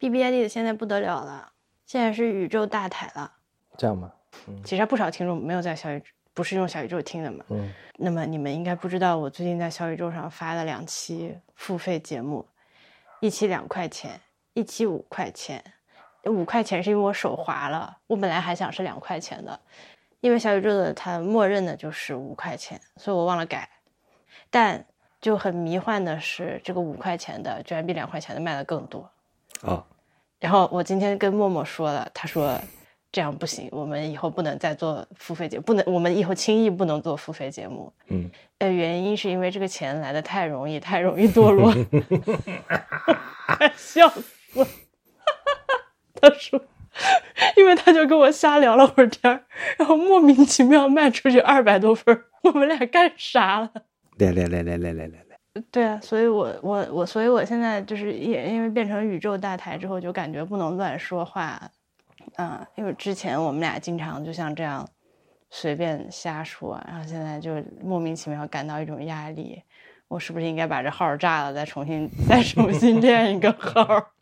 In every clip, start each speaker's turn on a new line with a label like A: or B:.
A: B B I D 的现在不得了了，现在是宇宙大台了。
B: 这样吗？
A: 其实还不少听众没有在小宇宙，不是用小宇宙听的嘛。
B: 嗯，
A: 那么你们应该不知道，我最近在小宇宙上发了两期付费节目，一期两块钱，一期五块钱。五块钱是因为我手滑了，我本来还想是两块钱的，因为小宇宙的它默认的就是五块钱，所以我忘了改。但就很迷幻的是，这个五块钱的居然比两块钱的卖的更多。
B: 啊，
A: 然后我今天跟默默说了，他说这样不行，我们以后不能再做付费节，不能，我们以后轻易不能做付费节目。
B: 嗯，
A: 呃，原因是因为这个钱来的太容易，太容易堕落。笑死！他说，因为他就跟我瞎聊了会儿天儿，然后莫名其妙卖出去二百多份，我们俩干啥了？
B: 来来来来来来来！
A: 对啊，所以我我我，所以我现在就是也因为变成宇宙大台之后，就感觉不能乱说话，嗯，因为之前我们俩经常就像这样随便瞎说，然后现在就莫名其妙感到一种压力，我是不是应该把这号炸了，再重新再重新建一个号？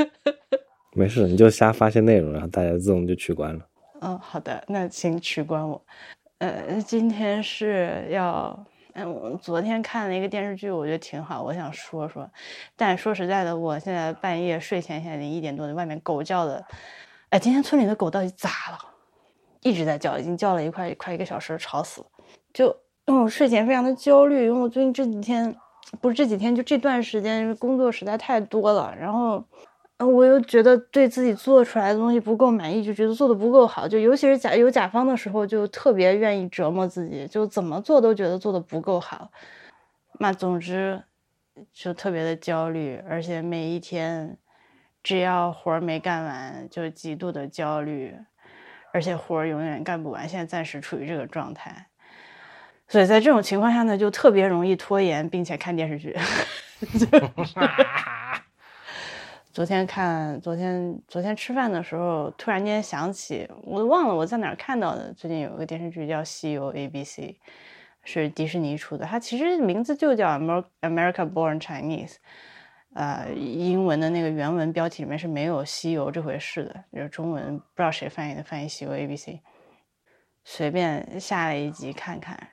B: 没事，你就瞎发些内容，然后大家自动就取关了。
A: 嗯，好的，那请取关我。呃，今天是要，嗯，我昨天看了一个电视剧，我觉得挺好，我想说说。但说实在的，我现在半夜睡前现在一点多的，外面狗叫的，哎，今天村里的狗到底咋了？一直在叫，已经叫了一块快一个小时，吵死了。就因为我睡前非常的焦虑，因为我最近这几天，不是这几天，就这段时间因为工作实在太多了，然后。我又觉得对自己做出来的东西不够满意，就觉得做的不够好，就尤其是甲有甲方的时候，就特别愿意折磨自己，就怎么做都觉得做的不够好。那总之就特别的焦虑，而且每一天只要活儿没干完就极度的焦虑，而且活儿永远干不完。现在暂时处于这个状态，所以在这种情况下呢，就特别容易拖延，并且看电视剧。昨天看，昨天昨天吃饭的时候，突然间想起，我忘了我在哪儿看到的。最近有一个电视剧叫《西游 A B C》，是迪士尼出的。它其实名字就叫《Amer America Born Chinese》，呃，英文的那个原文标题里面是没有“西游”这回事的，就是中文不知道谁翻译的，翻译《西游 A B C》。随便下了一集看看，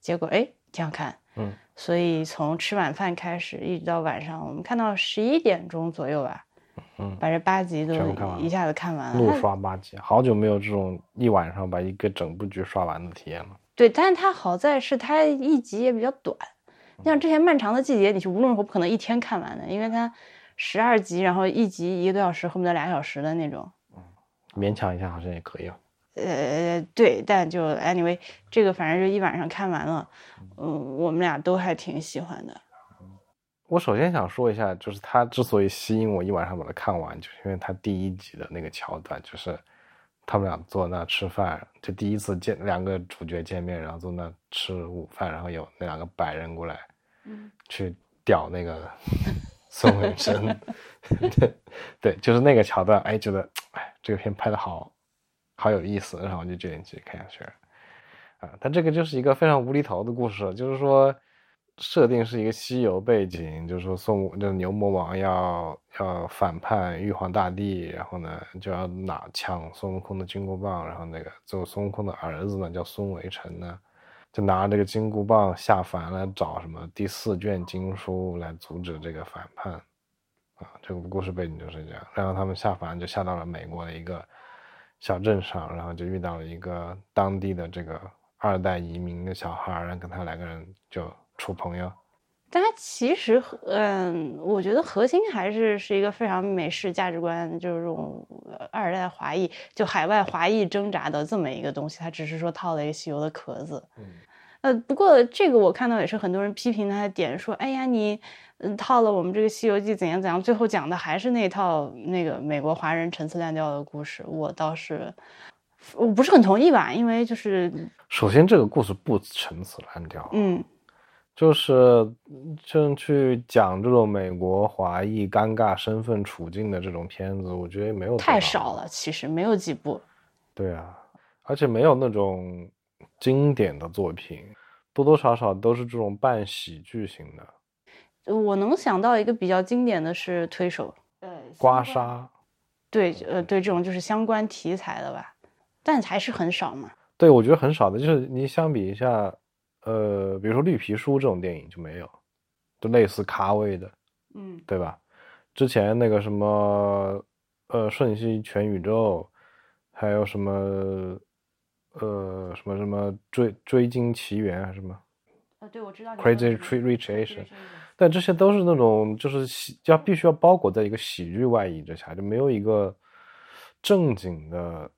A: 结果哎，挺好看。
B: 嗯。
A: 所以从吃晚饭开始，一直到晚上，我们看到十一点钟左右吧，
B: 嗯，
A: 把这八集都一下子看完了。
B: 怒刷八集，好久没有这种一晚上把一个整部剧刷完的体验了。
A: 对，但是它好在是它一集也比较短，像之前《漫长的季节》，你是无论如何不可能一天看完的，因为它十二集，然后一集一个多小时，恨不得俩小时的那种。
B: 嗯，勉强一下好像也可以啊。
A: 呃，对，但就 anyway，这个反正就一晚上看完了，嗯，我们俩都还挺喜欢的。
B: 我首先想说一下，就是他之所以吸引我一晚上把它看完，就是因为他第一集的那个桥段，就是他们俩坐那吃饭，就第一次见两个主角见面，然后坐那吃午饭，然后有那两个白人过来，
A: 嗯，
B: 去屌那个 孙伟生，对对，就是那个桥段，哎，觉得哎，这个片拍的好。好有意思，然后我就决定继续看下去。啊，它这个就是一个非常无厘头的故事，就是说设定是一个西游背景，就是说孙悟，就是牛魔王要要反叛玉皇大帝，然后呢就要拿抢孙悟空的金箍棒，然后那个最后孙悟空的儿子呢叫孙维辰呢，就拿这个金箍棒下凡来找什么第四卷经书来阻止这个反叛。啊，这个故事背景就是这样，然后他们下凡就下到了美国的一个。小镇上，然后就遇到了一个当地的这个二代移民的小孩，然后跟他两个人就处朋友。
A: 但他其实，嗯，我觉得核心还是是一个非常美式价值观，就是这种二代华裔，就海外华裔挣扎的这么一个东西。他只是说套了一个西游的壳子。
B: 嗯。
A: 呃，不过这个我看到也是很多人批评他的点，说，哎呀，你。嗯，套了我们这个《西游记》怎样怎样，最后讲的还是那套那个美国华人陈词滥调的故事。我倒是我不是很同意吧，因为就是
B: 首先这个故事不陈词滥调，
A: 嗯，
B: 就是正去讲这种美国华裔尴尬身份处境的这种片子，我觉得没有
A: 太少了，其实没有几部。
B: 对啊，而且没有那种经典的作品，多多少少都是这种半喜剧型的。
A: 我能想到一个比较经典的是推手，呃
B: 刮痧。
A: 对，呃，对，这种就是相关题材的吧，但还是很少嘛。
B: 对，我觉得很少的，就是你相比一下，呃，比如说《绿皮书》这种电影就没有，就类似咖位的，
A: 嗯，
B: 对吧？之前那个什么，呃，《瞬息全宇宙》，还有什么，呃，什么什么《追追金奇缘》还是什么？
A: 呃，对，我知道。
B: Crazy Rich Asian，但这些都是那种就是喜要必须要包裹在一个喜剧外衣之下，就没有一个正经的，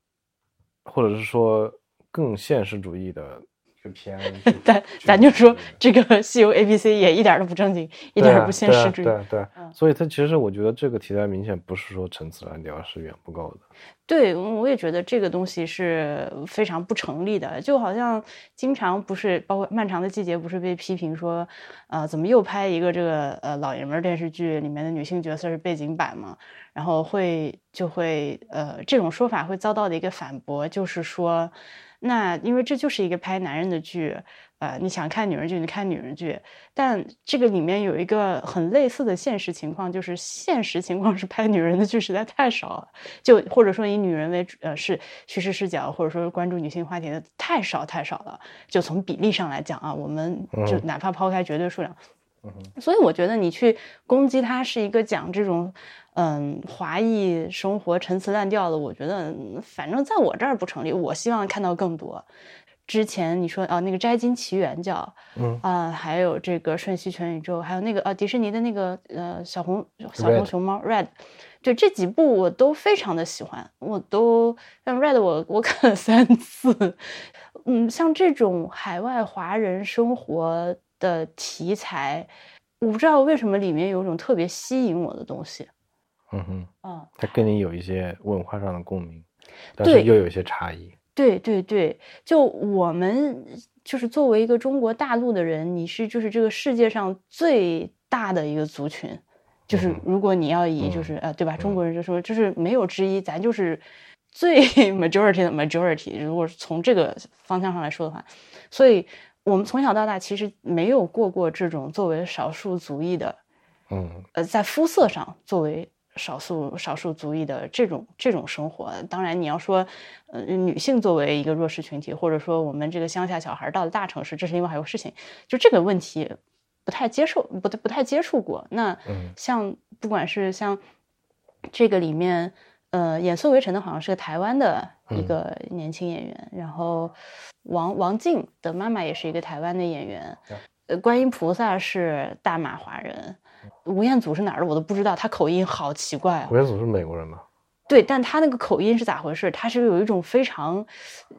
B: 或者是说更现实主义的一个片。
A: 咱咱就说这个《西游 A B C》也一点都不正经，一点都不现实主义。
B: 对对，所以它其实我觉得这个题材明显不是说陈词滥调，是远不够的。
A: 对，我也觉得这个东西是非常不成立的，就好像经常不是包括《漫长的季节》不是被批评说，呃，怎么又拍一个这个呃老爷们儿电视剧里面的女性角色是背景板嘛？然后会就会呃这种说法会遭到的一个反驳，就是说，那因为这就是一个拍男人的剧。呃，你想看女人剧，你看女人剧，但这个里面有一个很类似的现实情况，就是现实情况是拍女人的剧实在太少了，就或者说以女人为呃是叙事视角，或者说关注女性话题的太少太少了。就从比例上来讲啊，我们就哪怕抛开绝对数量，所以我觉得你去攻击它是一个讲这种嗯华裔生活陈词滥调的，我觉得反正在我这儿不成立。我希望看到更多。之前你说啊，那个《摘金奇缘》叫，
B: 嗯
A: 啊，还有这个《瞬息全宇宙》，还有那个呃迪士尼的那个呃小红小红熊猫 Red，就这几部我都非常的喜欢，我都像 Red 我我看了三次，嗯，像这种海外华人生活的题材，我不知道为什么里面有一种特别吸引我的东西，
B: 嗯哼，
A: 嗯，
B: 它跟你有一些文化上的共鸣，但是又有一些差异。
A: 对对对，就我们就是作为一个中国大陆的人，你是就是这个世界上最大的一个族群，就是如果你要以就是呃对吧，中国人就说就是没有之一，咱就是最 majority 的 majority。如果是从这个方向上来说的话，所以我们从小到大其实没有过过这种作为少数族裔的，
B: 嗯。
A: 呃，在肤色上作为。少数少数族裔的这种这种生活，当然你要说，呃，女性作为一个弱势群体，或者说我们这个乡下小孩到了大城市，这是另外还有事情。就这个问题，不太接受，不太不太接触过。那像不管是像这个里面，呃，演宋围城的好像是个台湾的一个年轻演员，然后王王静的妈妈也是一个台湾的演员，呃，观音菩萨是大马华人。吴彦祖是哪儿的我都不知道，他口音好奇怪啊。
B: 吴彦祖是美国人吗？
A: 对，但他那个口音是咋回事？他是有一种非常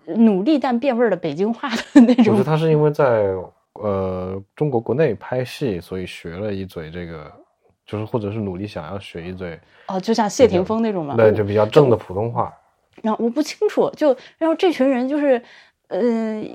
A: 努力但变味儿的北京话的那种。
B: 我觉得他是因为在呃中国国内拍戏，所以学了一嘴这个，就是或者是努力想要学一嘴。
A: 哦，就像谢霆锋那种吗。
B: 对，就比较正的普通话。
A: 然后我不清楚，就然后这群人就是。嗯，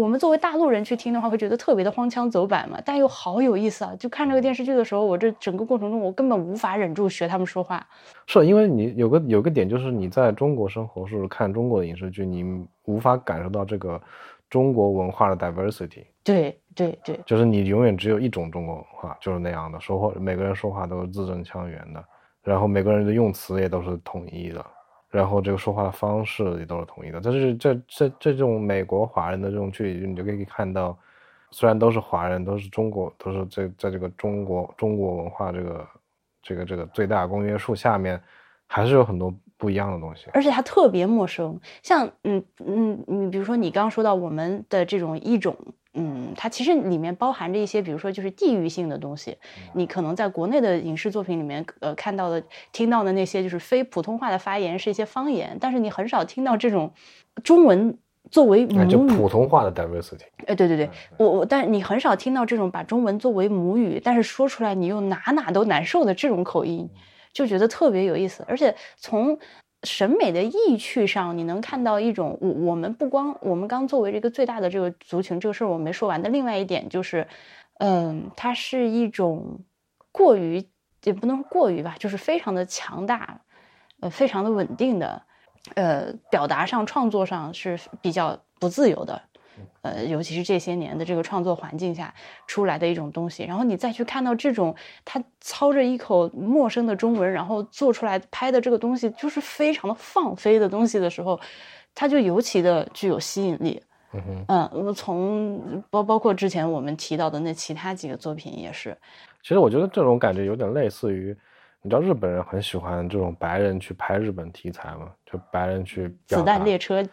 A: 我们作为大陆人去听的话，会觉得特别的荒腔走板嘛，但又好有意思啊！就看这个电视剧的时候，我这整个过程中，我根本无法忍住学他们说话。
B: 是因为你有个有个点，就是你在中国生活，是看中国的影视剧，你无法感受到这个中国文化的 diversity。
A: 对对对，
B: 就是你永远只有一种中国文化，就是那样的，说话每个人说话都是字正腔圆的，然后每个人的用词也都是统一的。然后这个说话的方式也都是统一的，但是这这这种美国华人的这种距离，你就可以看到，虽然都是华人，都是中国，都是在在这个中国中国文化这个这个这个最大公约数下面，还是有很多不一样的东西。
A: 而且它特别陌生，像嗯嗯，你比如说你刚刚说到我们的这种一种。嗯，它其实里面包含着一些，比如说就是地域性的东西。你可能在国内的影视作品里面，呃，看到的、听到的那些就是非普通话的发言是一些方言，但是你很少听到这种中文作为母语，
B: 就普通话的 diversity。
A: 哎，对对对，我我，但是你很少听到这种把中文作为母语，但是说出来你又哪哪都难受的这种口音，就觉得特别有意思，而且从。审美的意趣上，你能看到一种我我们不光我们刚作为这个最大的这个族群，这个事儿我没说完的另外一点就是，嗯，它是一种过于也不能说过于吧，就是非常的强大，呃，非常的稳定的，呃，表达上创作上是比较不自由的，呃，尤其是这些年的这个创作环境下出来的一种东西。然后你再去看到这种他操着一口陌生的中文，然后做出来拍的这个东西，就是非常的放飞的东西的时候，它就尤其的具有吸引力。
B: 嗯哼，
A: 嗯，从包包括之前我们提到的那其他几个作品也是。
B: 其实我觉得这种感觉有点类似于，你知道日本人很喜欢这种白人去拍日本题材吗？就白人去
A: 子弹列车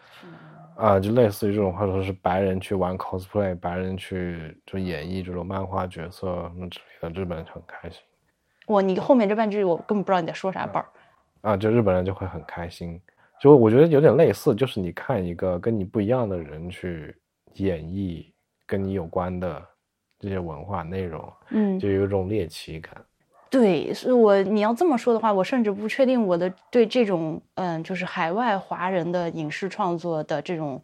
B: 啊，就类似于这种，或者说是白人去玩 cosplay，白人去就演绎这种漫画角色什么之类的，日本人就很开心。
A: 我你后面这半句我根本不知道你在说啥，宝
B: 啊，就日本人就会很开心。就我觉得有点类似，就是你看一个跟你不一样的人去演绎跟你有关的这些文化内容，
A: 嗯，
B: 就有一种猎奇感。
A: 对，是我你要这么说的话，我甚至不确定我的对这种嗯，就是海外华人的影视创作的这种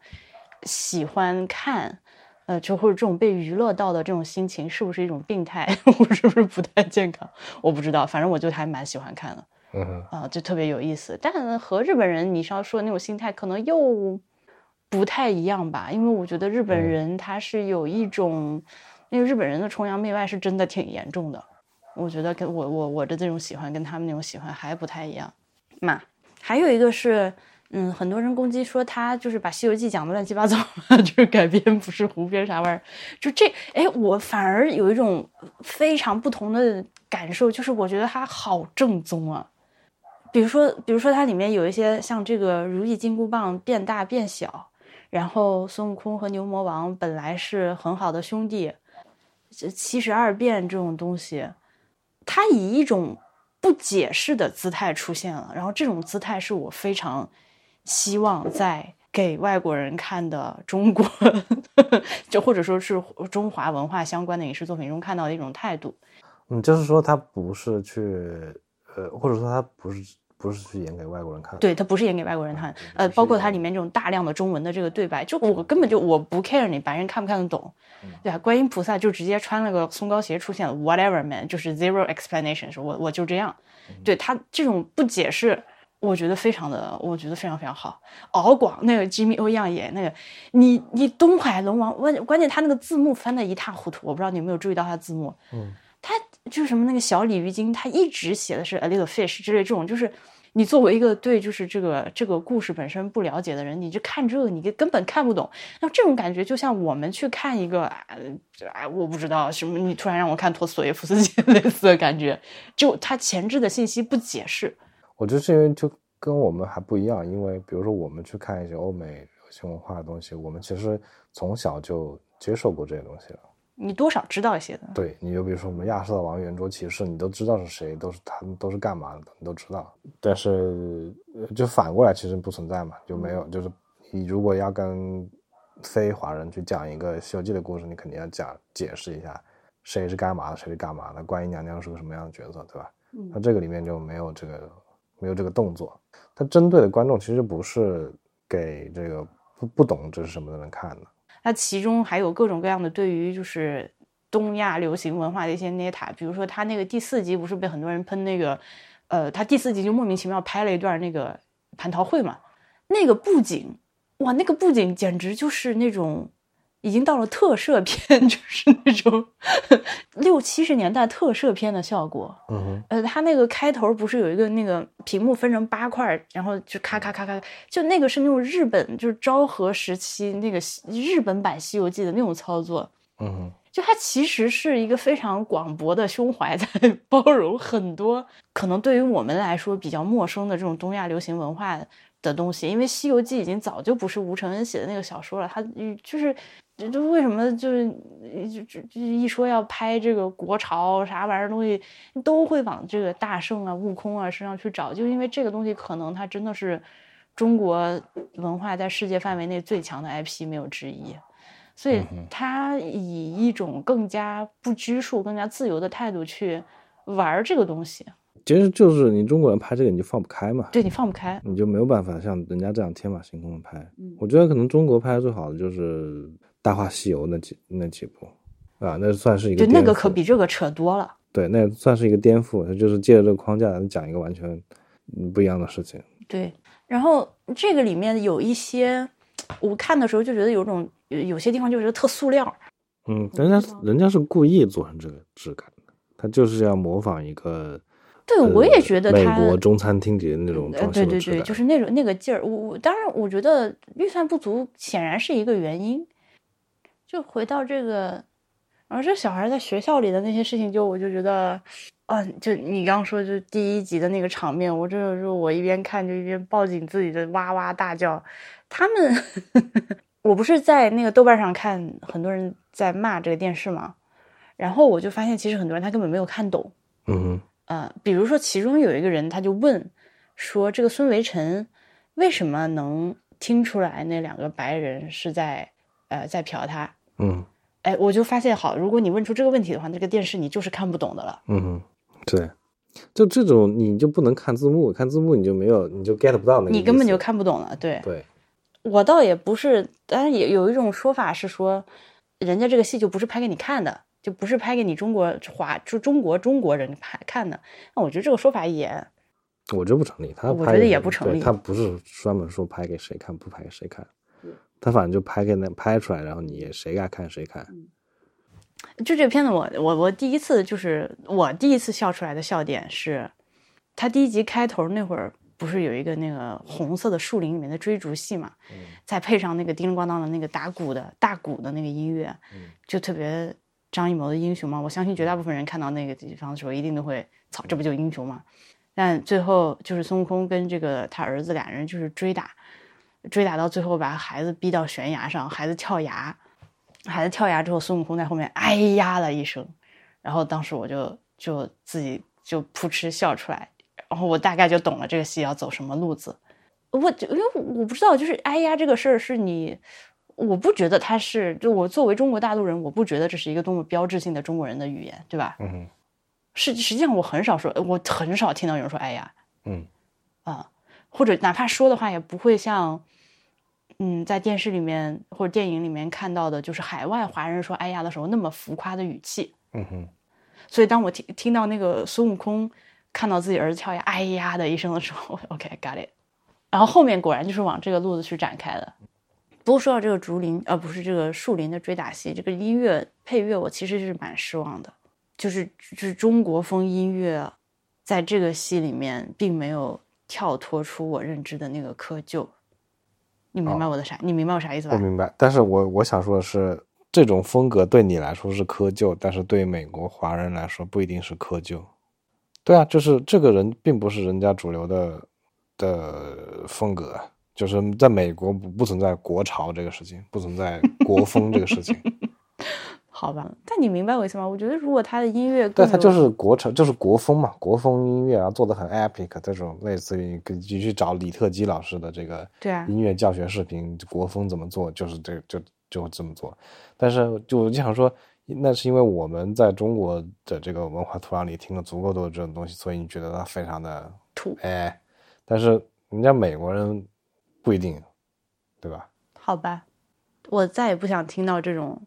A: 喜欢看，呃，就或者这种被娱乐到的这种心情，是不是一种病态，我是不是不太健康？我不知道，反正我就还蛮喜欢看的，
B: 嗯
A: 啊，就特别有意思。但和日本人你是要说的那种心态，可能又不太一样吧，因为我觉得日本人他是有一种，因为日本人的崇洋媚外是真的挺严重的。我觉得跟我我我的这种喜欢跟他们那种喜欢还不太一样，嘛，还有一个是，嗯，很多人攻击说他就是把《西游记》讲的乱七八糟，就是改编不是胡编啥玩意儿，就这，哎，我反而有一种非常不同的感受，就是我觉得他好正宗啊，比如说，比如说它里面有一些像这个如意金箍棒变大变小，然后孙悟空和牛魔王本来是很好的兄弟，这七十二变这种东西。他以一种不解释的姿态出现了，然后这种姿态是我非常希望在给外国人看的中国，就或者说是中华文化相关的影视作品中看到的一种态度。
B: 嗯，就是说他不是去，呃，或者说他不是。不是去演给外国人看，
A: 对他不是演给外国人看，呃，包括它里面这种大量的中文的这个对白，就我根本就我不 care 你白人看不看得懂，对啊，观音菩萨就直接穿了个松糕鞋出现了，whatever man，就是 zero explanation，我我就这样，对他这种不解释，我觉得非常的，我觉得非常非常好。敖广那个 Jimmy O 样演那个，你你东海龙王，关关键他那个字幕翻的一塌糊涂，我不知道你有没有注意到他字幕，
B: 嗯。
A: 他就是什么那个小鲤鱼精，他一直写的是 a little fish 之类这种，就是你作为一个对就是这个这个故事本身不了解的人，你就看这个，你根本看不懂。那这种感觉就像我们去看一个啊，啊我不知道什么，你突然让我看托斯妥耶夫斯基 类似的感觉，就他前置的信息不解释。
B: 我觉得是因为就跟我们还不一样，因为比如说我们去看一些欧美流行文化的东西，我们其实从小就接受过这些东西了。
A: 你多少知道一些的，
B: 对，你就比如说我们亚瑟王圆桌骑士，你都知道是谁，都是他们都是干嘛的，你都知道。但是就反过来，其实不存在嘛，就没有。就是你如果要跟非华人去讲一个《西游记》的故事，你肯定要讲解释一下谁是干嘛的，谁是干嘛的，观音娘娘是个什么样的角色，对吧？那这个里面就没有这个没有这个动作，它针对的观众其实不是给这个不不懂这是什么的人看的。
A: 它其中还有各种各样的对于就是东亚流行文化的一些捏塔，比如说他那个第四集不是被很多人喷那个，呃，他第四集就莫名其妙拍了一段那个蟠桃会嘛，那个布景，哇，那个布景简直就是那种。已经到了特摄片，就是那种六七十年代特摄片的效果。
B: 嗯
A: 呃，他那个开头不是有一个那个屏幕分成八块，然后就咔咔咔咔，就那个是那种日本就是昭和时期那个日本版《西游记》的那种操作。
B: 嗯
A: 就它其实是一个非常广博的胸怀，在包容很多可能对于我们来说比较陌生的这种东亚流行文化的东西。因为《西游记》已经早就不是吴承恩写的那个小说了，他就是。就为什么就是就就就一说要拍这个国潮啥玩意儿东西，都会往这个大圣啊、悟空啊身上去找，就因为这个东西可能它真的是中国文化在世界范围内最强的 IP，没有之一。所以他以一种更加不拘束、更加自由的态度去玩这个东西。
B: 其实就是你中国人拍这个你就放不开嘛，
A: 对你放不开，
B: 你就没有办法像人家这样天马行空的拍。我觉得可能中国拍的最好的就是。《大话西游》那几那几部，啊，那算是一个
A: 对那个可比这个扯多了。
B: 对，那算是一个颠覆，它就是借着这个框架来讲一个完全不一样的事情。
A: 对，然后这个里面有一些我看的时候就觉得有种有有些地方就觉得特塑料。
B: 嗯，人家人家是故意做成这个质感的，他就是要模仿一个。
A: 对，
B: 呃
A: 我也觉得
B: 美国中餐厅里的那种
A: 呃，
B: 装修
A: 对对对。就是那种那个劲儿。我我当然，我觉得预算不足显然是一个原因。就回到这个，然后这小孩在学校里的那些事情，就我就觉得，啊，就你刚说就第一集的那个场面，我真的是我一边看就一边抱紧自己的哇哇大叫。他们，我不是在那个豆瓣上看很多人在骂这个电视嘛，然后我就发现其实很多人他根本没有看懂。
B: 嗯哼，
A: 呃，比如说其中有一个人，他就问说，这个孙维辰为什么能听出来那两个白人是在呃在嫖他？
B: 嗯
A: 哎，我就发现好，如果你问出这个问题的话，这个电视你就是看不懂的了。
B: 嗯，对，就这种你就不能看字幕，看字幕你就没有，你就 get 不到那个。
A: 你根本就看不懂了。对
B: 对，
A: 我倒也不是，当然也有一种说法是说，人家这个戏就不是拍给你看的，就不是拍给你中国华就中国中国人拍看的。那我觉得这个说法也
B: 我觉得不成立，他
A: 我觉得也不成立
B: 他不是专门说拍给谁看，不拍给谁看，他反正就拍给那拍出来，然后你谁爱看谁看。
A: 就这个片子我，我我第一次就是我第一次笑出来的笑点是，他第一集开头那会儿不是有一个那个红色的树林里面的追逐戏嘛，再配上那个叮铃咣当的那个打鼓的大鼓的那个音乐，就特别张艺谋的英雄嘛。我相信绝大部分人看到那个地方的时候，一定都会操，这不就英雄吗？但最后就是孙悟空跟这个他儿子俩人就是追打，追打到最后把孩子逼到悬崖上，孩子跳崖。孩子跳崖之后，孙悟空在后面哎呀了一声，然后当时我就就自己就扑哧笑出来，然后我大概就懂了这个戏要走什么路子。我就因为我不知道，就是哎呀这个事儿是你，我不觉得它是，就我作为中国大陆人，我不觉得这是一个多么标志性的中国人的语言，对吧？
B: 嗯哼，
A: 是实际上我很少说，我很少听到有人说哎呀
B: 嗯
A: 啊，或者哪怕说的话也不会像。嗯，在电视里面或者电影里面看到的，就是海外华人说“哎呀”的时候那么浮夸的语气。
B: 嗯哼，
A: 所以当我听听到那个孙悟空看到自己儿子跳崖“哎呀”的一声的时候，OK，got、it。然后后面果然就是往这个路子去展开的。不过说到这个竹林，呃，不是这个树林的追打戏，这个音乐配乐我其实是蛮失望的，就是就是中国风音乐，在这个戏里面并没有跳脱出我认知的那个窠臼。你明白我的啥？你明白我啥意思吧？
B: 我明白。但是我我想说的是，这种风格对你来说是窠臼，但是对美国华人来说不一定是窠臼。对啊，就是这个人并不是人家主流的的风格，就是在美国不不存在国潮这个事情，不存在国风这个事情。
A: 好吧，但你明白我意思吗？我觉得如果他的音乐，
B: 对，他就是国潮，就是国风嘛，国风音乐啊，做的很 epic，这种类似于你去找李特基老师的这个
A: 对啊
B: 音乐教学视频，国风怎么做，就是这就就这么做。但是就我就想说，那是因为我们在中国的这个文化土壤里听了足够多的这种东西，所以你觉得它非常的
A: 土，
B: 哎，但是人家美国人不一定，对吧？
A: 好吧，我再也不想听到这种，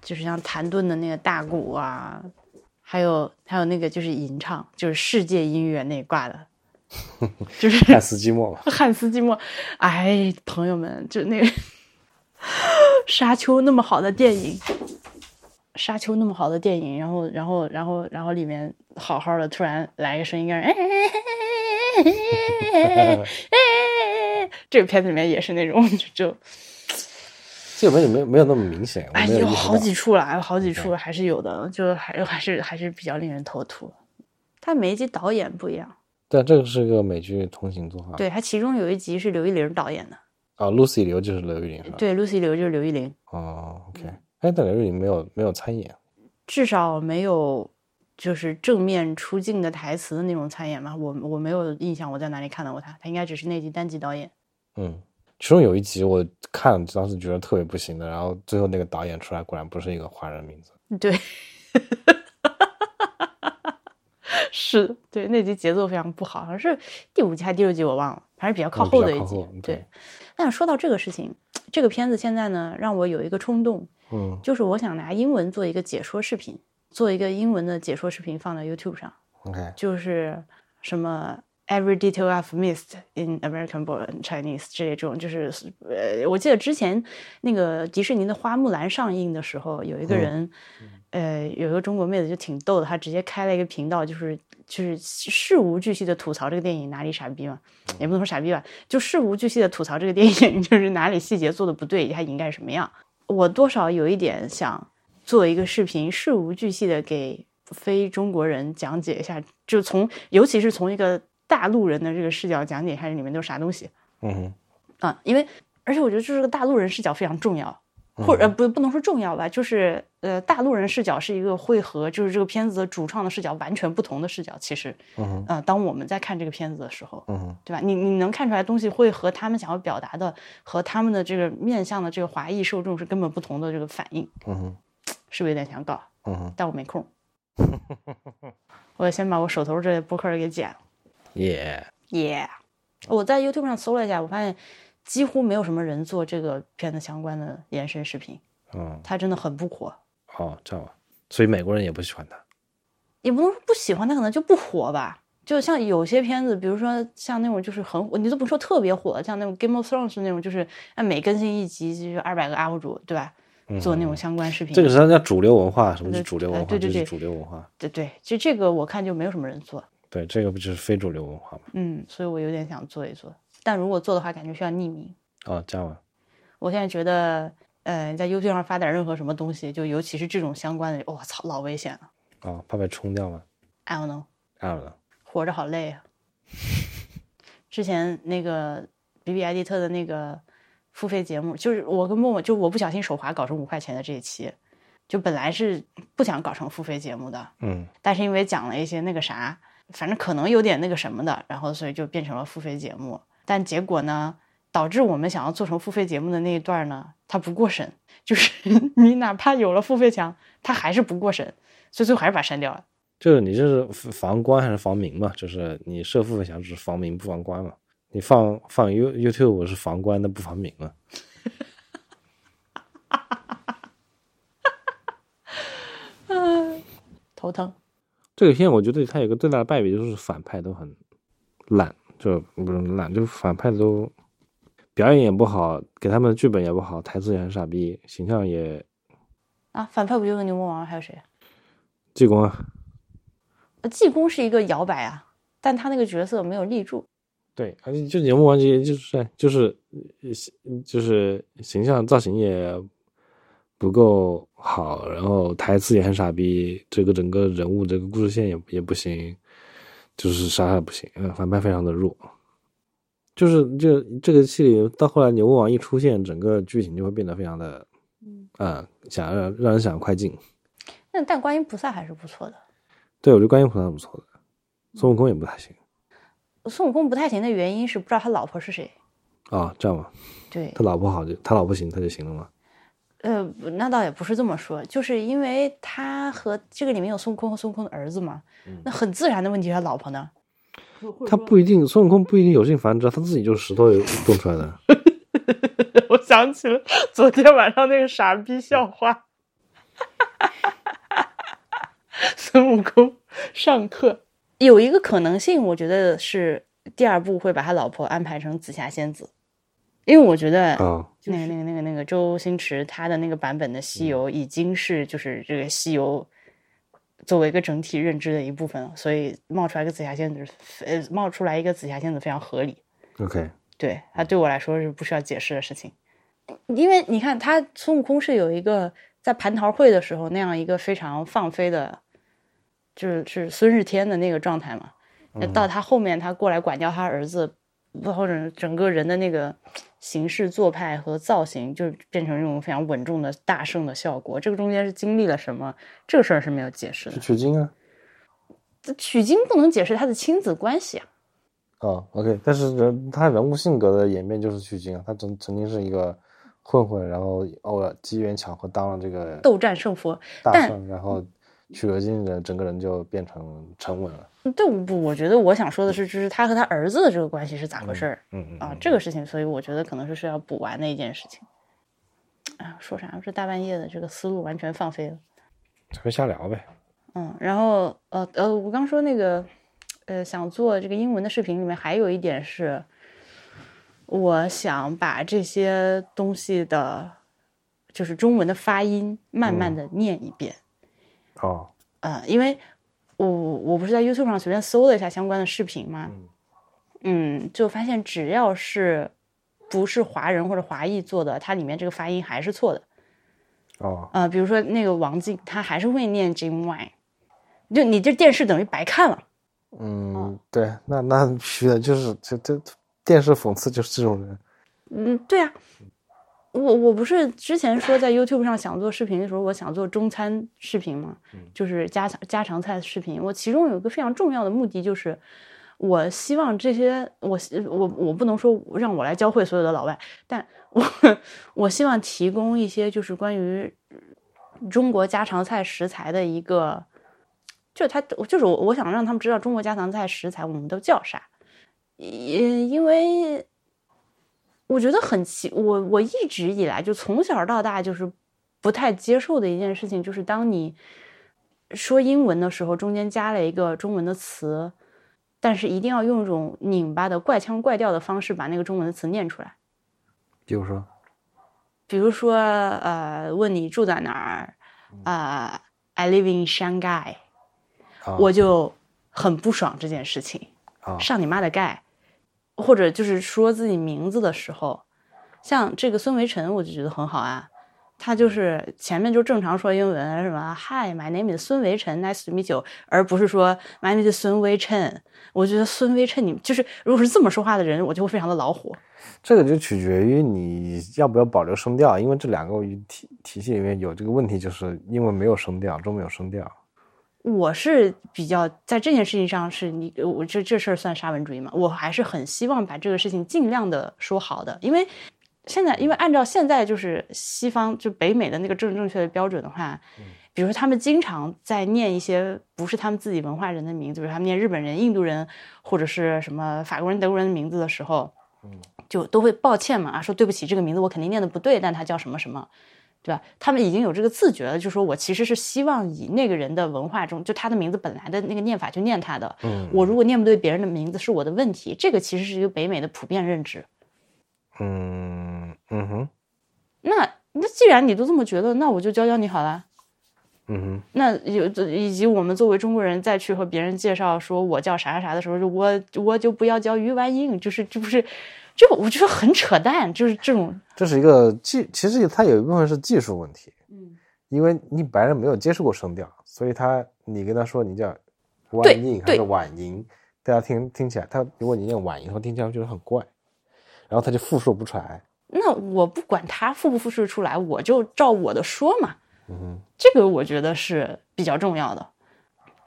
A: 就是像谭盾的那个大鼓啊，还有还有那个就是吟唱，就是世界音乐那一挂的，就是
B: 汉斯季默吧，
A: 汉斯季默，哎，朋友们，就那个沙丘那么好的电影，沙丘那么好的电影，然后然后然后然后里面好好的突然来个声音，哎哎哎哎哎哎哎哎，这个片子里面也是那种就就。
B: 这个没有没有没有那么明显，我
A: 哎，
B: 有
A: 好几处了，有好几处还是有的，就还还是还是比较令人头秃。他每一集导演不一样，
B: 对这个是个美剧同行作啊。
A: 对他其中有一集是刘玉玲导演的，
B: 啊，Lucy 刘就是刘玉玲是吧？。
A: 对，Lucy 刘就是刘玉玲，
B: 哦，OK，哎，但刘玉玲没有没有参演。
A: 至少没有就是正面出镜的台词的那种参演嘛，我我没有印象我在哪里看到过他，他应该只是那集单集导演。
B: 嗯，其中有一集我看当时觉得特别不行的，然后最后那个导演出来果然不是一个华人名字。
A: 对，是，对，那集节奏非常不好，好像是第五集还是第六集我忘了，反正比较靠
B: 嗯
A: 后的一集。对
B: 对，
A: 但说到这个事情，这个片子现在呢，让我有一个冲动，
B: 嗯。
A: 就是我想拿英文做一个解说视频，做一个英文的解说视频放在 YouTube 上
B: ，，OK，
A: 就是什么 Every detail I've missed in American born Chinese 这种就是呃，我记得之前那个迪士尼的花木兰上映的时候，有一个人，呃，有一个中国妹子就挺逗的，她直接开了一个频道，就是就是事无巨细的吐槽这个电影哪里傻逼嘛，也不能说傻逼吧，就事无巨细的吐槽这个电影就是哪里细节做的不对，它应该是什么样。我多少有一点想做一个视频，事无巨细的给非中国人讲解一下，就从尤其是从一个大陆人的这个视角讲解一下这里面都是啥东西？
B: 嗯。哼，
A: 啊，因为而且我觉得就是个大陆人视角非常重要，或者呃不不能说重要吧，就是呃大陆人视角是一个会和就是这个片子的主创的视角完全不同的视角，其实。
B: 嗯哼，
A: 呃当我们在看这个片子的时候，
B: 嗯哼，
A: 对吧？你你能看出来东西会和他们想要表达的和他们的这个面向的这个华裔受众是根本不同的这个反应，
B: 嗯哼，
A: 是不是有点想搞？
B: 嗯哼，
A: 但我没空，我先把我手头这播客给剪了。
B: 耶，
A: 耶、我在 YouTube 上搜了一下，我发现几乎没有什么人做这个片子相关的延伸视频，
B: 嗯，
A: 它真的很不火。
B: 哦，这样吧，所以美国人也不喜欢他。
A: 也不能说不喜欢，它可能就不火吧。就像有些片子，比如说像那种就是很火，你都不说特别火的，像那种 Game of Thrones 那种，就是按每更新一集就是二百个 UP 主，对吧？做那种相关视频。
B: 嗯这个是他叫主流文化，什么是主流文化？
A: 对对对
B: 主流文化。
A: 对对，就这个我看就没有什么人做，
B: 对，这个不就是非主流文化吗？
A: 嗯，所以我有点想做一做。但如果做的话，感觉需要匿名。
B: 哦，这样吧，
A: 我现在觉得，呃，在 YouTube 上发点任何什么东西，就尤其是这种相关的，我、操，老危险了。
B: 哦，怕被冲掉吗
A: ？I don't know。
B: I don't know，
A: 活着好累啊。之前那个 B B 艾迪特的那个付费节目，就是我跟默默，就我不小心手滑搞成五块钱的这一期，就本来是不想搞成付费节目的，
B: 嗯
A: 但是因为讲了一些那个啥，反正可能有点那个什么的，然后所以就变成了付费节目。但结果呢，导致我们想要做成付费节目的那一段呢，它不过审，就是 你哪怕有了付费墙，它还是不过审，所以最后还是把它删掉了。
B: 就是你这是防官还是防民嘛？就是你设付费墙只是防民不防官嘛？你放放 You YouTube 是防官的不防民嘛？
A: 头疼。
B: 这个片我觉得它有个最大的败笔就是反派都很烂，就不是烂，就是反派都表演也不好，给他们的剧本也不好，台词也很傻逼，形象也
A: 啊，反派不就是牛魔王，还有谁？
B: 济公啊，
A: 呃，济公是一个摇摆啊，但他那个角色没有立住。
B: 对，而且就牛魔王这些就是就是呃就是形象造型也不够好，然后台词也很傻逼，这个整个人物这个故事线也也不行，就是啥也不行，嗯，反派非常的弱。就是这这个戏里到后来牛魔王一出现，整个剧情就会变得非常的，嗯，想让让人想快进。
A: 那但观音菩萨还是不错的。
B: 对我觉得观音菩萨不错的，孙悟空也不太行
A: 孙悟空不太行的原因是不知道他老婆是谁。
B: 啊，这样吧，
A: 对，
B: 他老婆好就他老婆行他就行了吗？
A: 呃，那倒也不是这么说，就是因为他和这个里面有孙悟空和孙悟空的儿子嘛，那很自然的问题他老婆呢。
B: 他不一定，孙悟空不一定有性繁殖，他自己就是石头蹦出来的。
A: 我想起了昨天晚上那个傻逼笑话，孙悟空上课有一个可能性，我觉得是第二部会把他老婆安排成紫霞仙子，因为我觉得
B: 啊，
A: 那个那个那个那个周星驰他的那个版本的西游已经是就是这个西游作为一个整体认知的一部分，所以冒出来一个紫霞仙子，呃，冒出来一个紫霞仙子非常合理。
B: OK，
A: 对他对我来说是不需要解释的事情，因为你看他孙悟空是有一个在蟠桃会的时候那样一个非常放飞的，就是是孙日天的那个状态嘛。那到他后面他过来管教他儿子，或者整个人的那个形式做派和造型，就变成这种非常稳重的大圣的效果。这个中间是经历了什么？这个事儿是没有解释
B: 是
A: 的。
B: 取经啊。
A: 这取经不能解释他的亲子关系啊。
B: 哦，OK，但是人他人物性格的演变就是取经啊，他曾曾经是一个混混，然后偶尔机缘巧合当了这个
A: 斗战胜佛，
B: 大圣，然后取了经的，整个人就变成沉稳了。
A: 对，不，我觉得我想说的是，就是他和他儿子的这个关系是咋回事儿、
B: 嗯嗯
A: 啊？这个事情，所以我觉得可能是是要补完的一件事情。啊，说啥？这大半夜的，这个思路完全放飞了。
B: 咱们瞎聊呗。
A: 嗯，然后呃呃，我刚说那个呃想做这个英文的视频里面，还有一点是，我想把这些东西的，就是中文的发音，慢慢的念一遍。
B: 哦，
A: 呃，因为我我不是在 YouTube 上随便搜了一下相关的视频嘛，嗯，就发现只要是不是华人或者华裔做的，它里面这个发音还是错的。
B: 哦，
A: 呃，比如说那个王静，他还是会念 Jim Y，就你这电视等于白看了。
B: 嗯，对，那那必须的，就是这这电视讽刺就是这种人。
A: 嗯，对啊，我我不是之前说在 YouTube 上想做视频的时候，我想做中餐视频嘛，就是家常家常菜视频。我其中有一个非常重要的目的就是，我希望这些我我我不能说让我来教会所有的老外，但我 我希望提供一些就是关于中国家常菜食材的一个，就他就是我我想让他们知道中国家常菜食材我们都叫啥，因因为。我觉得很奇，我我一直以来就从小到大就是不太接受的一件事情，就是当你说英文的时候，中间加了一个中文的词，但是一定要用一种拧巴的怪腔怪调的方式把那个中文的词念出来。
B: 比如说，
A: 比如说，呃，问你住在哪儿，啊、i live in Shanghai，、
B: 啊
A: 我就很不爽这件事情。
B: 啊
A: 上你妈的盖！或者就是说自己名字的时候，像这个孙维辰，我就觉得很好啊。他就是前面就正常说英文，什么 Hi, my name is 孙维辰，Nice to meet you，而不是说 My name is 孙维辰。我觉得孙维辰，你就是如果是这么说话的人，我就会非常的恼火。
B: 这个就取决于你要不要保留声调，因为这两个语体体系里面有这个问题，就是英文没有声调，中文有声调。
A: 我是比较在这件事情上是你我这这事儿算沙文主义吗？我还是很希望把这个事情尽量的说好的，因为现在因为按照现在就是西方就北美的那个政治正确的标准的话，比如说他们经常在念一些不是他们自己文化人的名字，比如他们念日本人、印度人或者是什么法国人、德国人的名字的时候，就都会抱歉嘛，啊说对不起，这个名字我肯定念的不对，但他叫什么什么。对吧？他们已经有这个自觉了，就说我其实是希望以那个人的文化中，就他的名字本来的那个念法去念他的。
B: 嗯
A: 我如果念不对别人的名字是我的问题，这个其实是一个北美的普遍认知。
B: 嗯嗯哼
A: 那那既然你都这么觉得，那我就教教你好了。
B: 嗯哼
A: 那有以及我们作为中国人再去和别人介绍说我叫啥啥啥的时候，就我我就不要叫于婉英，就是这不是，这我觉得很扯淡，就是这种
B: 这是一个技，其实它有一部分是技术问题，
A: 嗯，
B: 因为你白人没有接触过声调，所以他你跟他说你叫
A: 对
B: 婉音还
A: 对
B: 是晚音，大家听听起来，他如果你念晚音的话，听起来觉得很怪，然后他就复述不出来。
A: 那我不管他复不复述出来，我就照我的说嘛。
B: 嗯
A: 这个我觉得是比较重要的。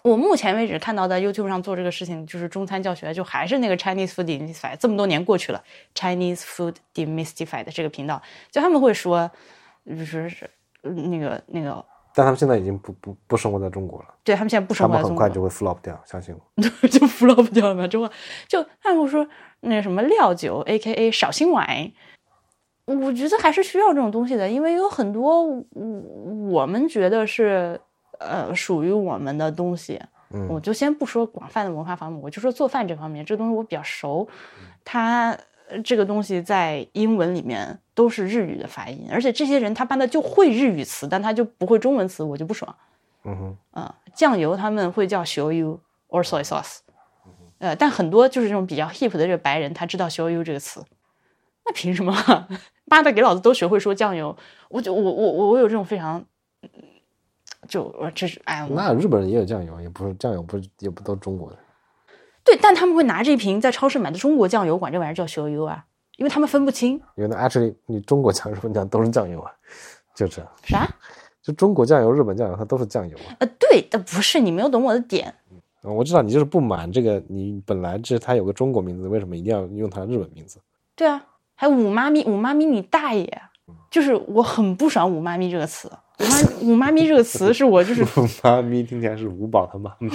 A: 我目前为止看到在 YouTube 上做这个事情，就是中餐教学，就还是那个 Chinese Food Demystified，这么多年过去了，Chinese Food Demystified 这个频道，就他们会说，就是那个那个，
B: 但他们现在已经不不不生活在中国了，
A: 对他们现在不
B: 他
A: 生活在中国
B: 们很快，就会 flop 掉，相信我。
A: 就 flop 掉了嘛。之后就他们会说那什么料酒，A.K.A 绍兴碗。我觉得还是需要这种东西的，因为有很多我我们觉得是呃属于我们的东西，
B: 嗯
A: 我就先不说广泛的文化方面，我就说做饭这方面，这东西我比较熟。它呃这个东西在英文里面都是日语的发音，而且这些人他班的就会日语词，但他就不会中文词，我就不爽。
B: 嗯哼，
A: 啊、酱油他们会叫 show you or soy sauce，呃，但很多就是这种比较 hip 的这个白人，他知道 show you 这个词，那凭什么？妈的，给老子都学会说酱油！我就我我我我有这种非常，就我这是哎，
B: 那日本人也有酱油，也不是酱油，不是也不都中国的。
A: 对，但他们会拿这瓶在超市买的中国酱油，管这玩意儿叫 show you 啊，因为他们分不清
B: 因为那 actually 你中国酱、日本酱都是酱油啊，就这样。
A: 啥。
B: 就中国酱油、日本酱油，它都是酱油啊。
A: 呃，对，但，不是你没有懂我的点，
B: 嗯我知道你就是不满这个，你本来这它有个中国名字，为什么一定要用它的日本名字？
A: 对啊，还有五妈咪，五妈咪你大爷！就是我很不爽“五妈咪”这个词，“五妈 五妈咪”这个词是我就是
B: 妈咪听起来是五宝他妈妈。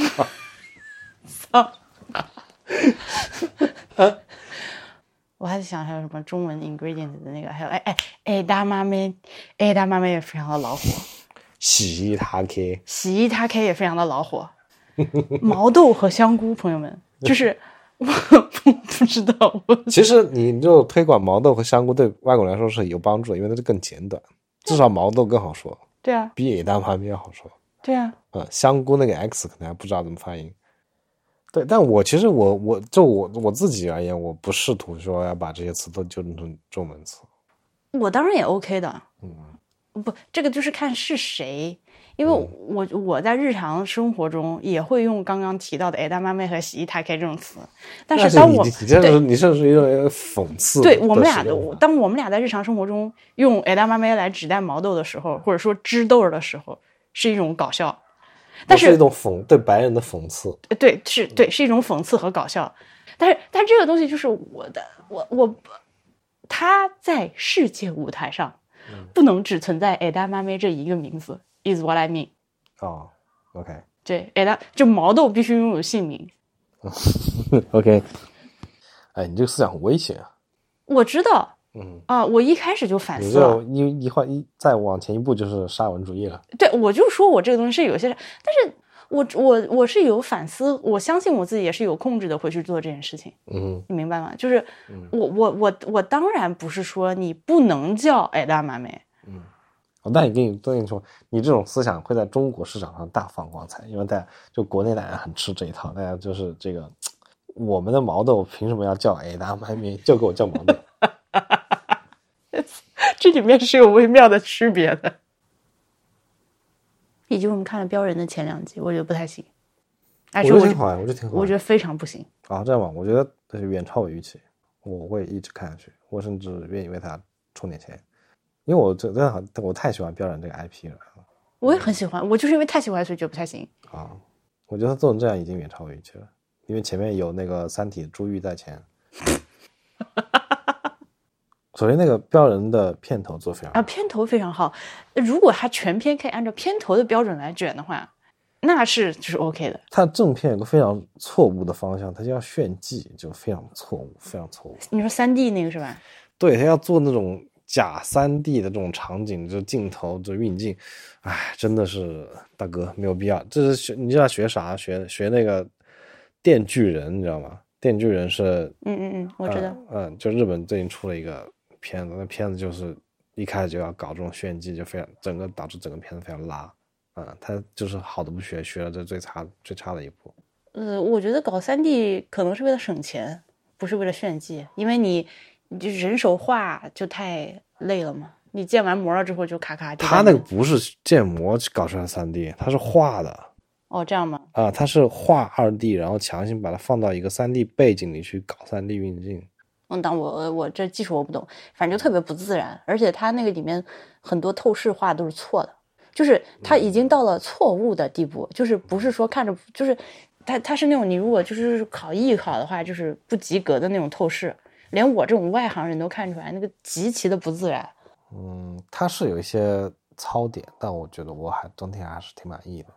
A: 我还在想还有什么中文 ingredient 的那个，还有哎哎哎大妈咪，哎大妈咪也非常的恼火，
B: 洗衣他 K，，
A: 洗衣他 K 也非常的恼火，毛豆和香菇，朋友们，就是我不不知道，我。
B: 其实你就推广毛豆和香菇对外国人来说是有帮助的，因为它是更简短，至少毛豆更好说，
A: 对啊，
B: 比野大妈咪要好说。
A: 对啊，
B: 嗯，香菇那个 X 可能还不知道怎么发音。对，但我其实我我就我我自己而言，我不试图说要把这些词都纠正成中文词。
A: 我当然也 OK 的。
B: 嗯，
A: 不，这个就是看是谁，因为我我在日常生活中也会用刚刚提到的“哎大妈妹”和“洗衣塔 K” 这种词，但是当我
B: 你你这
A: 对
B: 是你这是一种讽刺。
A: 对我们俩的，当我们俩在日常生活中用“哎大妈妹”来指代毛豆的时候，或者说知豆儿的时候，是一种搞笑。但
B: 是一种讽对白人的讽刺。
A: 呃对，是对，是一种讽刺和搞笑。但是，但这个东西就是我的，我我，他在世界舞台上不能只存在 “Ada 妈咪”这一个名字，is what I mean。
B: 哦，OK
A: 对，Ada 就毛豆必须拥有姓名。
B: OK，哎，你这个思想很危险啊！
A: 我知道
B: 嗯，
A: 啊，我一开始就反思了。
B: 一一换一再往前一步就是沙文主义了。
A: 对，我就说我这个东西是有些，但是我我我是有反思，我相信我自己也是有控制的回去做这件事情。
B: 嗯
A: 你明白吗？就是我我我我当然不是说你不能叫哎大妈妹，
B: 哦，那你跟你跟你说，你这种思想会在中国市场上大放光彩，因为大家就国内大家很吃这一套，大家就是这个我们的毛豆凭什么要叫哎大妈咪，就给我叫毛豆。
A: 这里面是有微妙的区别的。以及我们看了《标人》的前两集，我觉得不太行。哎，
B: 我
A: 觉
B: 得挺好呀，我觉得挺好。
A: 我觉得非常不行。
B: 啊，这样吧，我觉得远超我预期，我会一直看下去，我甚至愿意为他充点钱，因为我真的很我太喜欢标人这个 IP 了
A: 我也很喜欢，我就是因为太喜欢，所以觉得不太行。
B: 啊，我觉得他做成这样已经远超我预期了，因为前面有那个《三体》珠玉在前。首先，那个标人的片头做非常好
A: 啊，片头非常好。如果他全片可以按照片头的标准来卷的话，那是就是 OK 的。
B: 他正片有个非常错误的方向，他就要炫技，就非常错误，非常错误。
A: 你说三 D 那个是吧？
B: 对他要做那种假三 D 的这种场景，这镜头这运镜，哎，真的是大哥没有必要。这是学你知道学啥？学学那个电锯人，你知道吗？电锯人是
A: 嗯嗯嗯，我知道。
B: 嗯，嗯就日本最近出了一个片子，那片子就是一开始就要搞这种炫技，就非常整个导致整个片子非常拉。嗯，他就是好的不学，学了这最差最差的一步。
A: 呃，我觉得搞三 D 可能是为了省钱，不是为了炫技，因为你你就人手画就太累了嘛。你建完模了之后就咔咔。就
B: 他那个不是建模搞出来三 D，他是画的。
A: 哦这样吗？
B: 啊，他是画二 D，然后强行把它放到一个三 D 背景里去搞三 D 运镜。
A: 嗯，当我我这技术我不懂，反正就特别不自然，而且他那个里面很多透视画都是错的，就是他已经到了错误的地步，就是不是说看着就是他他是那种你如果就是考艺考的话，就是不及格的那种透视，连我这种外行人都看出来，那个极其的不自然。
B: 嗯，它是有一些槽点，但我觉得我还总体还是挺满意的。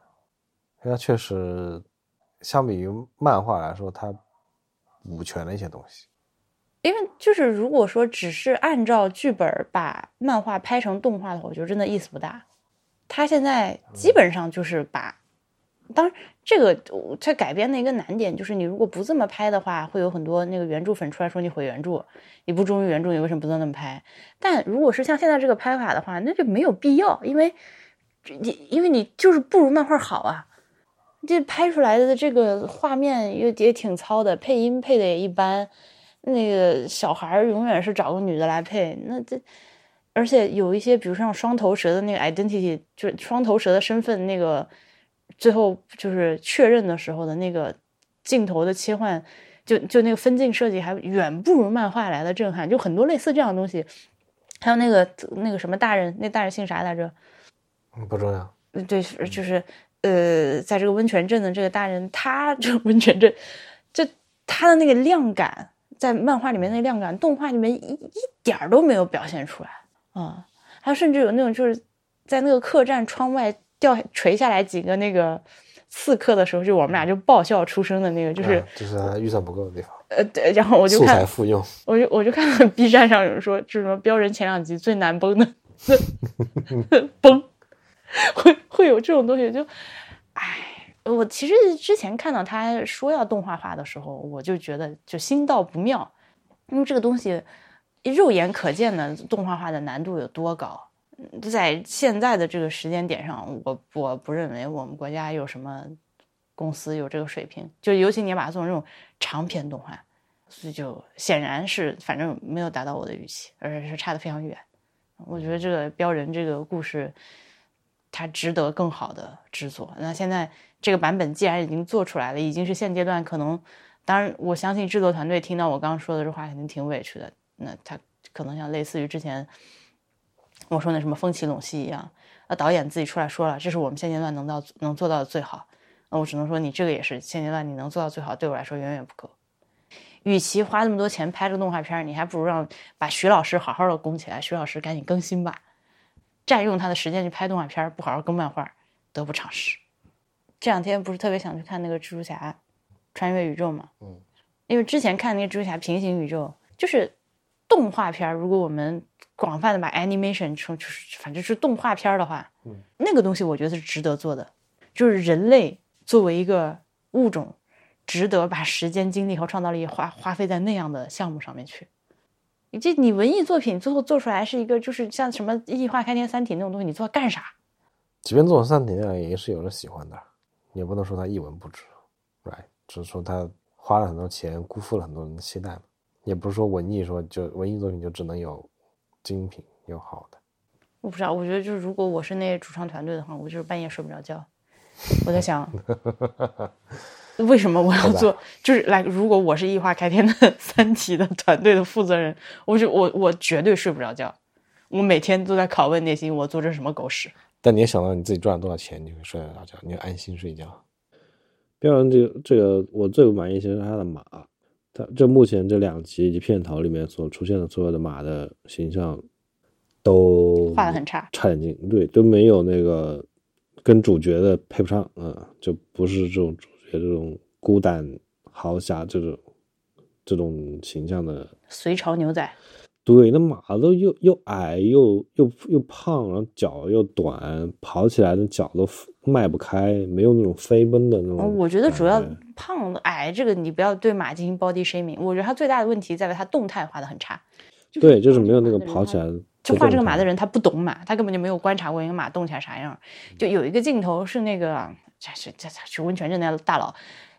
B: 因为它确实相比于漫画来说，它补全了一些东西。
A: 因为就是如果说只是按照剧本把漫画拍成动画的话，我觉得真的意思不大。他现在基本上就是把，当然这个它改编的一个难点就是，你如果不这么拍的话，会有很多那个原著粉出来说你毁原著，你不忠于原著，你为什么不能那么拍？但如果是像现在这个拍法的话，那就没有必要，因为你因为你就是不如漫画好啊。这拍出来的这个画面也也挺糙的，配音配的也一般。那个小孩永远是找个女的来配，那这，而且有一些，比如像双头蛇的那个 identity，就是双头蛇的身份，那个最后就是确认的时候的那个镜头的切换，就就那个分镜设计还远不如漫画来的震撼，就很多类似这样的东西。还有那个那个什么大人，那大人姓啥来着？
B: 嗯，不重要。
A: 对，就是呃，在这个温泉镇的这个大人，他这温泉镇，就他的那个亮感。在漫画里面那亮感，动画里面一一点儿都没有表现出来啊！还甚至有那种就是在那个客栈窗外掉垂下来几个那个刺客的时候，就我们俩就爆笑出声的那个，就是、
B: 啊、就是他预算不够的地方。
A: 呃，对，然后我就
B: 素
A: 看
B: 材复用，
A: 我就我就看到 B 站上有人说，就什么标人前两集最难崩的 崩，会会有这种东西，就哎，我其实之前看到他说要动画化的时候，我就觉得就心道不妙，因为这个东西肉眼可见的动画化的难度有多高。在现在的这个时间点上，我我不认为我们国家有什么公司有这个水平，就尤其你把它做成这种长篇动画，所以就显然是反正没有达到我的预期，而且是差得非常远。我觉得这个标人这个故事，它值得更好的制作。那现在这个版本既然已经做出来了，已经是现阶段可能，当然我相信制作团队听到我刚刚说的这话肯定挺委屈的。那他可能像类似于之前。我说那什么风起陇西一样，那导演自己出来说了，这是我们现阶段能到能做到的最好。那我只能说，你这个也是现阶段你能做到最好，对我来说远远不够。与其花那么多钱拍这个动画片，你还不如让把徐老师好好的供起来，徐老师赶紧更新吧。占用他的时间去拍动画片，不好好更漫画，得不偿失。这两天不是特别想去看那个蜘蛛侠穿越宇宙嘛？嗯，因为之前看那个蜘蛛侠平行宇宙，就是动画片，如果我们。广泛的把 animation 成就是反正是动画片的话，嗯，那个东西我觉得是值得做的，就是人类作为一个物种，值得把时间、精力和创造力花花费在那样的项目上面去。你这你文艺作品最后做出来是一个就是像什么异化开天三体那种东西，你做干啥？
C: 即便做成三体那样，也是有人喜欢的，也不能说它一文不值，right？只是说他花了很多钱，辜负了很多人的期待嘛。也不是说文艺说就文艺作品就只能有。精品有好的，
A: 我不知道。我觉得就是，如果我是那主创团队的话，我就是半夜睡不着觉。我在想，为什么我要做？就是来，如果我是异化开天的 三体的团队的负责人，我就我我绝对睡不着觉。我每天都在拷问内心，我做这什么狗屎？
C: 但你也想到你自己赚了多少钱，你会睡得着觉，你会安心睡觉。
B: 标人这个这个，我最不满意其实是他的马。它这目前这两集以及片头里面所出现的所有的马的形象，都
A: 画的很差，
B: 差点劲，对，都没有那个跟主角的配不上，嗯，就不是这种主角这种孤胆豪侠这种这种形象的
A: 隋朝牛仔。
B: 对，那马都又又矮又又又胖，然后脚又短，跑起来的脚都迈不开，没有那种飞奔的那种。
A: 我觉得主要胖矮这个你不要对马进行 body shaming。我觉得它最大的问题在于它动态画的很差。
B: 对，就是没有那个跑起来。
A: 就画这个马的人他不懂马，他根本就没有观察过一个马动起来啥样。就有一个镜头是那个这是这去温泉镇那大佬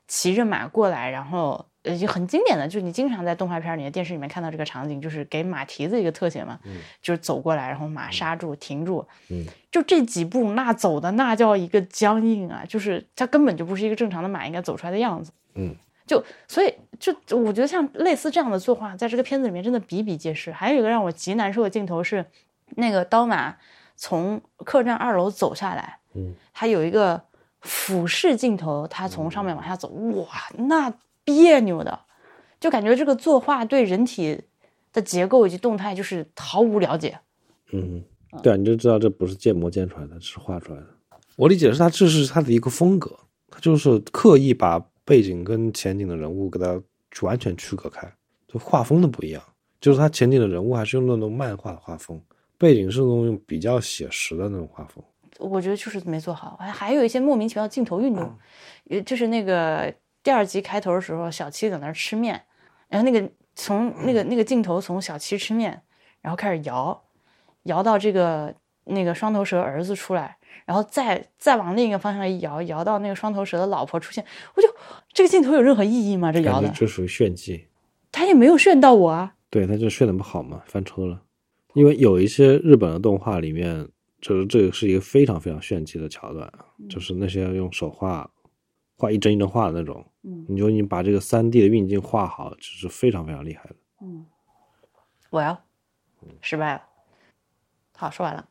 A: 骑着马过来，然后。呃，就很经典的，就是你经常在动画片里面、电视里面看到这个场景，就是给马蹄子一个特写嘛，就是走过来，然后马刹住、停住，
B: 嗯，
A: 就这几步，那走的那叫一个僵硬啊，就是它根本就不是一个正常的马应该走出来的样子，
B: 嗯，
A: 就所以就我觉得像类似这样的作画，在这个片子里面真的比比皆是。还有一个让我极难受的镜头是，那个刀马从客栈二楼走下来，
B: 嗯，
A: 它有一个俯视镜头，它从上面往下走，哇，那。别扭的，就感觉这个作画对人体的结构以及动态就是毫无了解。
B: 嗯，对啊，你就知道这不是建模建出来的，是画出来的。我理解是他这是他的一个风格，他就是刻意把背景跟前景的人物给他完全区隔开，就画风的不一样。就是他前景的人物还是用那种漫画的画风，背景是那种比较写实的那种画风。
A: 我觉得就是没做好，还还有一些莫名其妙镜头运动，也就是那个。第二集开头的时候，小七在那儿吃面，然后那个从那个那个镜头从小七吃面，然后开始摇，摇到这个那个双头蛇儿子出来，然后再再往另一个方向一摇，摇到那个双头蛇的老婆出现，我就这个镜头有任何意义吗？这摇的
B: 这属于炫技，
A: 他也没有炫到我啊。
B: 对，他就炫的不好嘛，翻车了。因为有一些日本的动画里面，就是这个是一个非常非常炫技的桥段，就是那些用手画。画一帧一帧画的那种，
A: 嗯，
B: 你就你把这个三 D 的运镜画好，这是非常非常厉害的。
A: 嗯，我要失败了。好，说完了。